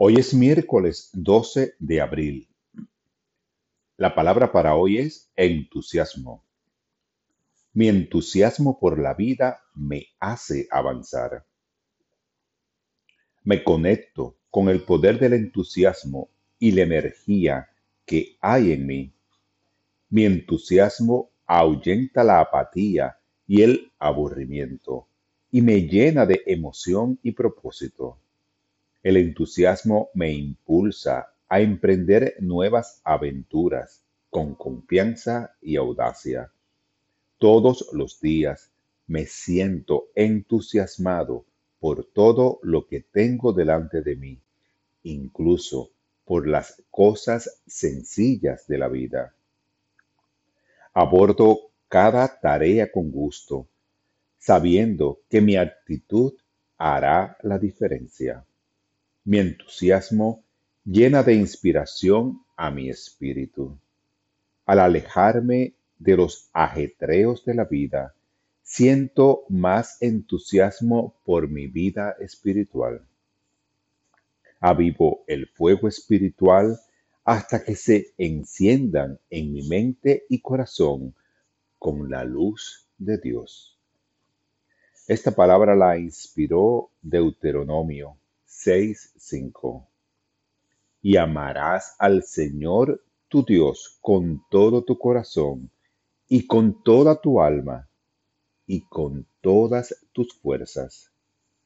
Hoy es miércoles 12 de abril. La palabra para hoy es entusiasmo. Mi entusiasmo por la vida me hace avanzar. Me conecto con el poder del entusiasmo y la energía que hay en mí. Mi entusiasmo ahuyenta la apatía y el aburrimiento y me llena de emoción y propósito. El entusiasmo me impulsa a emprender nuevas aventuras con confianza y audacia. Todos los días me siento entusiasmado por todo lo que tengo delante de mí, incluso por las cosas sencillas de la vida. Abordo cada tarea con gusto, sabiendo que mi actitud hará la diferencia. Mi entusiasmo llena de inspiración a mi espíritu. Al alejarme de los ajetreos de la vida, siento más entusiasmo por mi vida espiritual. Avivo el fuego espiritual hasta que se enciendan en mi mente y corazón con la luz de Dios. Esta palabra la inspiró Deuteronomio 6:5. Y amarás al Señor tu Dios con todo tu corazón y con toda tu alma y con todas tus fuerzas.